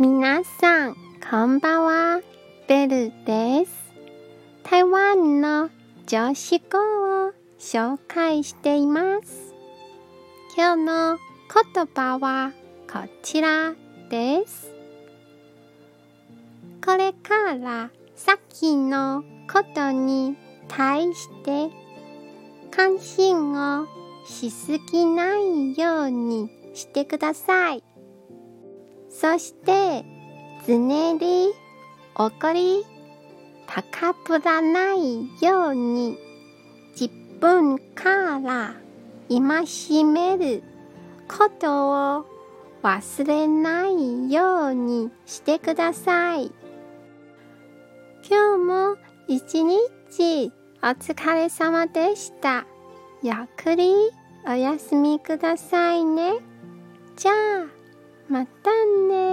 皆さん、こんばんは。ベルです。台湾の女子語を紹介しています。今日の言葉はこちらです。これから先のことに対して関心をしすぎないようにしてください。そして常に怒り高ぶらないように自分から戒めることを忘れないようにしてください。今日も一日お疲れ様でした。ゆっくりお休みくださいね。じゃあ。またね